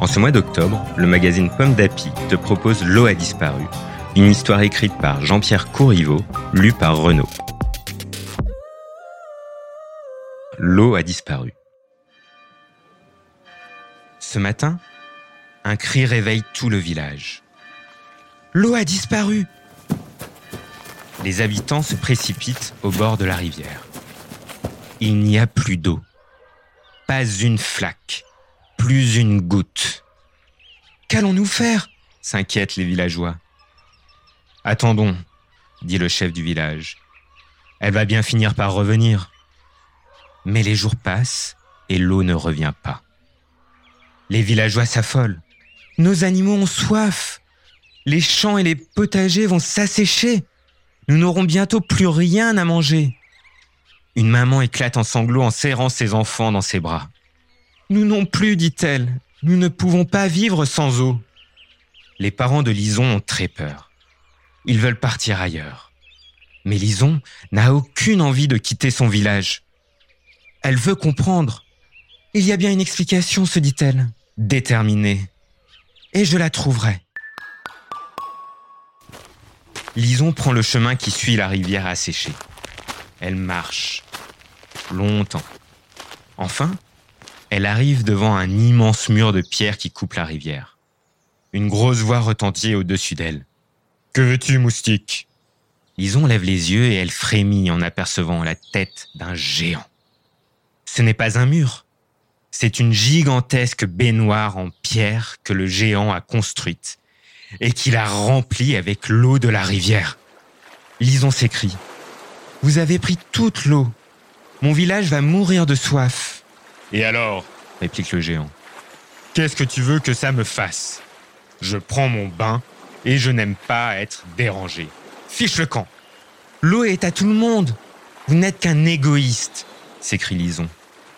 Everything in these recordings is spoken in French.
En ce mois d'octobre, le magazine Pomme d'Api te propose L'eau a disparu, une histoire écrite par Jean-Pierre Courriveau, lue par Renaud. L'eau a disparu. Ce matin, un cri réveille tout le village. L'eau a disparu Les habitants se précipitent au bord de la rivière. Il n'y a plus d'eau. Pas une flaque. Plus une goutte. Qu'allons-nous faire s'inquiètent les villageois. Attendons, dit le chef du village. Elle va bien finir par revenir. Mais les jours passent et l'eau ne revient pas. Les villageois s'affolent. Nos animaux ont soif. Les champs et les potagers vont s'assécher. Nous n'aurons bientôt plus rien à manger. Une maman éclate en sanglots en serrant ses enfants dans ses bras. Nous non plus, dit-elle. Nous ne pouvons pas vivre sans eau. Les parents de Lison ont très peur. Ils veulent partir ailleurs. Mais Lison n'a aucune envie de quitter son village. Elle veut comprendre. Il y a bien une explication, se dit-elle, déterminée. Et je la trouverai. Lison prend le chemin qui suit la rivière asséchée. Elle marche longtemps. Enfin, elle arrive devant un immense mur de pierre qui coupe la rivière. Une grosse voix retentit au-dessus d'elle. Que veux-tu, moustique? Lison lève les yeux et elle frémit en apercevant la tête d'un géant. Ce n'est pas un mur, c'est une gigantesque baignoire en pierre que le géant a construite et qu'il a remplie avec l'eau de la rivière. Lison s'écrie. Vous avez pris toute l'eau. Mon village va mourir de soif. Et alors réplique le géant. Qu'est-ce que tu veux que ça me fasse? Je prends mon bain et je n'aime pas être dérangé. Fiche le camp. L'eau est à tout le monde. Vous n'êtes qu'un égoïste, s'écrie Lison.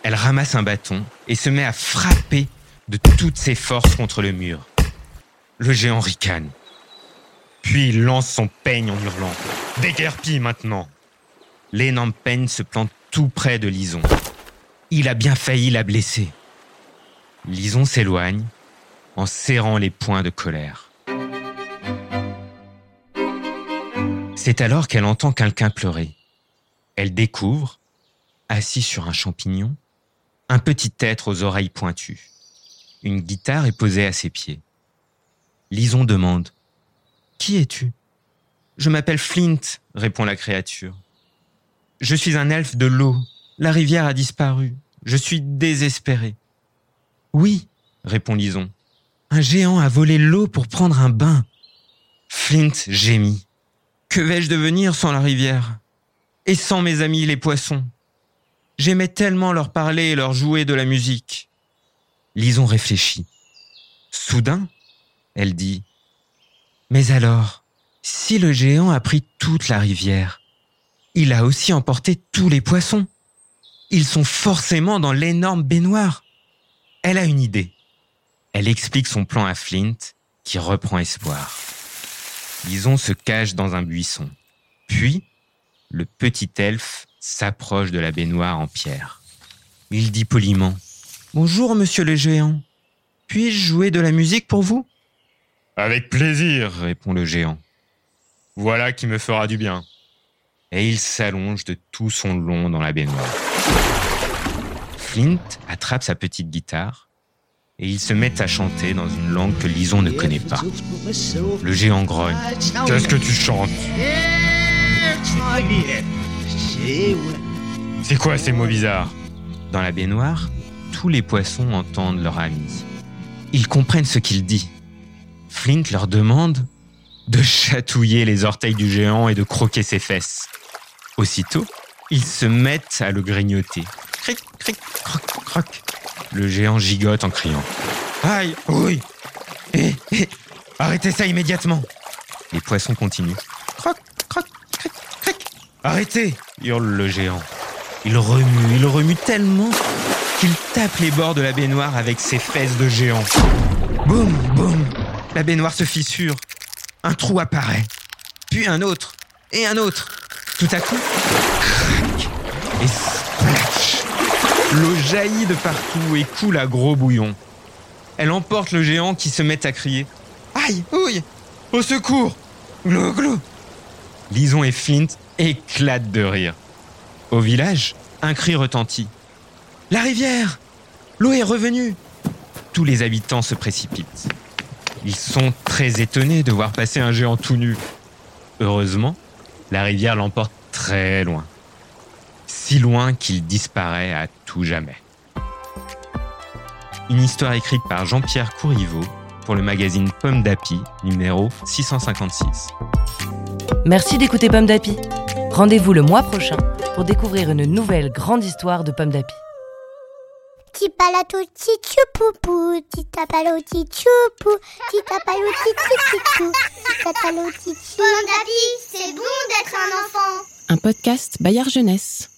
Elle ramasse un bâton et se met à frapper de toutes ses forces contre le mur. Le géant ricane. Puis il lance son peigne en hurlant. Déguerpis maintenant L'énorme peigne se plante tout près de Lison. Il a bien failli la blesser. Lison s'éloigne en serrant les poings de colère. C'est alors qu'elle entend quelqu'un pleurer. Elle découvre, assis sur un champignon, un petit être aux oreilles pointues. Une guitare est posée à ses pieds. Lison demande ⁇ Qui es-tu ?⁇ Je m'appelle Flint, répond la créature. Je suis un elfe de l'eau. La rivière a disparu. Je suis désespéré. Oui, répond Lison. Un géant a volé l'eau pour prendre un bain. Flint gémit. Que vais-je devenir sans la rivière? Et sans mes amis les poissons? J'aimais tellement leur parler et leur jouer de la musique. Lison réfléchit. Soudain, elle dit Mais alors, si le géant a pris toute la rivière, il a aussi emporté tous les poissons. Ils sont forcément dans l'énorme baignoire. Elle a une idée. Elle explique son plan à Flint, qui reprend espoir. Lison se cache dans un buisson. Puis, le petit elfe s'approche de la baignoire en pierre. Il dit poliment Bonjour, monsieur le géant. Puis-je jouer de la musique pour vous? Avec plaisir, répond le géant. Voilà qui me fera du bien. Et il s'allonge de tout son long dans la baignoire. Flint attrape sa petite guitare et ils se mettent à chanter dans une langue que Lison ne connaît pas. Le géant grogne. Qu'est-ce que tu chantes? C'est quoi ces mots bizarres? Dans la baignoire, tous les poissons entendent leur ami. Ils comprennent ce qu'il dit. Flint leur demande de chatouiller les orteils du géant et de croquer ses fesses. Aussitôt, ils se mettent à le grignoter. Cric, cric, croc, croc. Le géant gigote en criant. Aïe, oui, Hé, arrêtez ça immédiatement Les poissons continuent. Croc, croc, cric, cric. Arrêtez hurle le géant. Il remue, il remue tellement qu'il tape les bords de la baignoire avec ses fesses de géant. Boum, boum La baignoire se fissure. Un trou apparaît. Puis un autre. Et un autre. Tout à coup, crac Et splash L'eau jaillit de partout et coule à gros bouillon. Elle emporte le géant qui se met à crier. Aïe, ouille Au secours Glou, glou Lison et Flint éclatent de rire. Au village, un cri retentit. La rivière L'eau est revenue Tous les habitants se précipitent. Ils sont très étonnés de voir passer un géant tout nu. Heureusement, la rivière l'emporte très loin. Si loin qu'il disparaît à tout jamais. Une histoire écrite par Jean-Pierre Courriveau pour le magazine Pomme d'Api, numéro 656. Merci d'écouter Pomme d'Api. Rendez-vous le mois prochain pour découvrir une nouvelle grande histoire de Pomme d'Api. Tipalato tichupupu, titapalo tichupu, titapalo tichupu, titapalo tichupu. Pomme d'api, c'est bon d'être un enfant. Un podcast Bayard Jeunesse.